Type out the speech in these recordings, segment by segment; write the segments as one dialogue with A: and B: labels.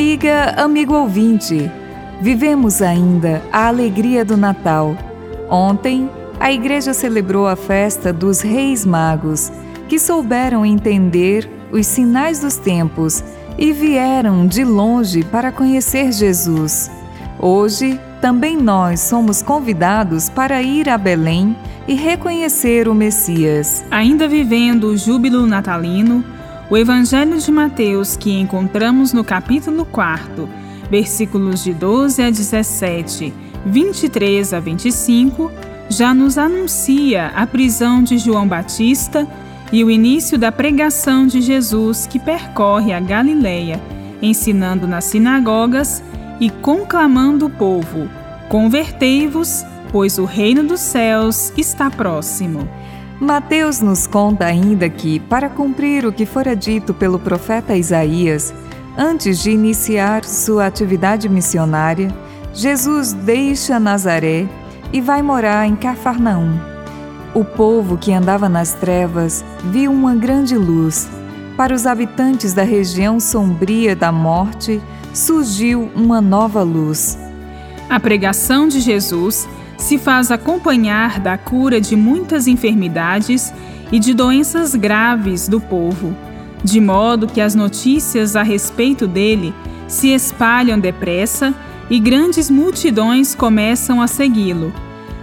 A: Amiga, amigo ouvinte, vivemos ainda a alegria do Natal. Ontem, a igreja celebrou a festa dos Reis Magos, que souberam entender os sinais dos tempos e vieram de longe para conhecer Jesus. Hoje, também nós somos convidados para ir a Belém e reconhecer o Messias.
B: Ainda vivendo o júbilo natalino, o Evangelho de Mateus, que encontramos no capítulo 4, versículos de 12 a 17, 23 a 25, já nos anuncia a prisão de João Batista e o início da pregação de Jesus que percorre a Galileia, ensinando nas sinagogas e conclamando o povo: Convertei-vos, pois o reino dos céus está próximo.
A: Mateus nos conta ainda que, para cumprir o que fora dito pelo profeta Isaías, antes de iniciar sua atividade missionária, Jesus deixa Nazaré e vai morar em Cafarnaum. O povo que andava nas trevas viu uma grande luz. Para os habitantes da região sombria da morte, surgiu uma nova luz.
B: A pregação de Jesus se faz acompanhar da cura de muitas enfermidades e de doenças graves do povo, de modo que as notícias a respeito dele se espalham depressa e grandes multidões começam a segui-lo.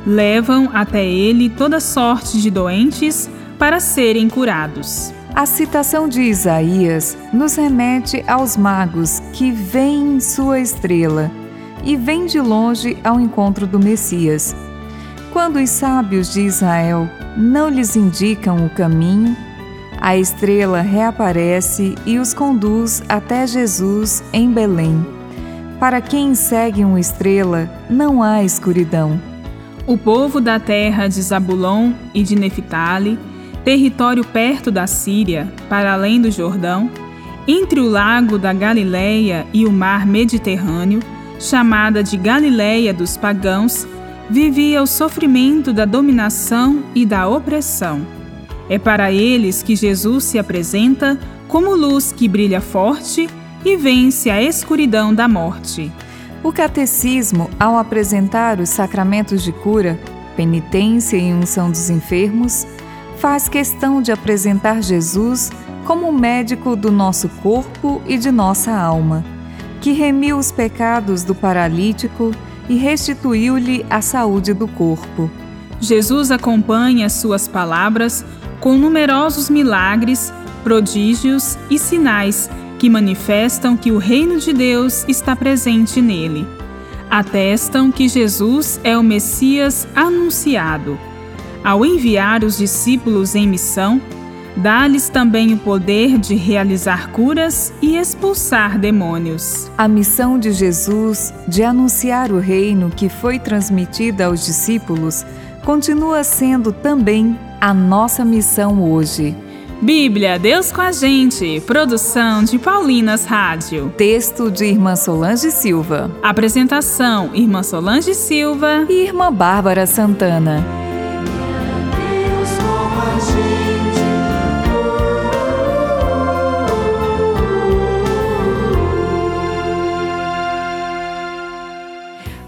B: Levam até ele toda sorte de doentes para serem curados.
A: A citação de Isaías nos remete aos magos que veem sua estrela e vem de longe ao encontro do Messias. Quando os sábios de Israel não lhes indicam o caminho, a estrela reaparece e os conduz até Jesus em Belém. Para quem segue uma estrela, não há escuridão.
B: O povo da terra de Zabulon e de Neftali, território perto da Síria, para além do Jordão, entre o lago da Galileia e o mar Mediterrâneo, chamada de Galileia dos pagãos, vivia o sofrimento da dominação e da opressão. É para eles que Jesus se apresenta como luz que brilha forte e vence a escuridão da morte.
A: O catecismo, ao apresentar os sacramentos de cura, penitência e unção dos enfermos, faz questão de apresentar Jesus como médico do nosso corpo e de nossa alma que remiu os pecados do paralítico e restituiu-lhe a saúde do corpo.
B: Jesus acompanha suas palavras com numerosos milagres, prodígios e sinais que manifestam que o reino de Deus está presente nele. Atestam que Jesus é o Messias anunciado. Ao enviar os discípulos em missão, Dá-lhes também o poder de realizar curas e expulsar demônios.
A: A missão de Jesus de anunciar o reino que foi transmitida aos discípulos continua sendo também a nossa missão hoje.
B: Bíblia, Deus com a gente. Produção de Paulinas Rádio.
A: Texto de Irmã Solange Silva.
B: Apresentação: Irmã Solange Silva
A: e Irmã Bárbara Santana.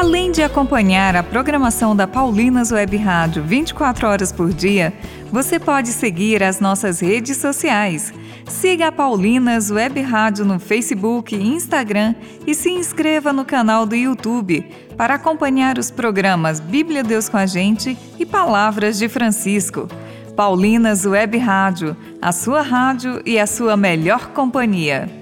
A: Além de acompanhar a programação da Paulinas Web Rádio 24 horas por dia, você pode seguir as nossas redes sociais. Siga a Paulinas Web Rádio no Facebook e Instagram e se inscreva no canal do YouTube para acompanhar os programas Bíblia Deus com a Gente e Palavras de Francisco. Paulinas Web Rádio, a sua rádio e a sua melhor companhia.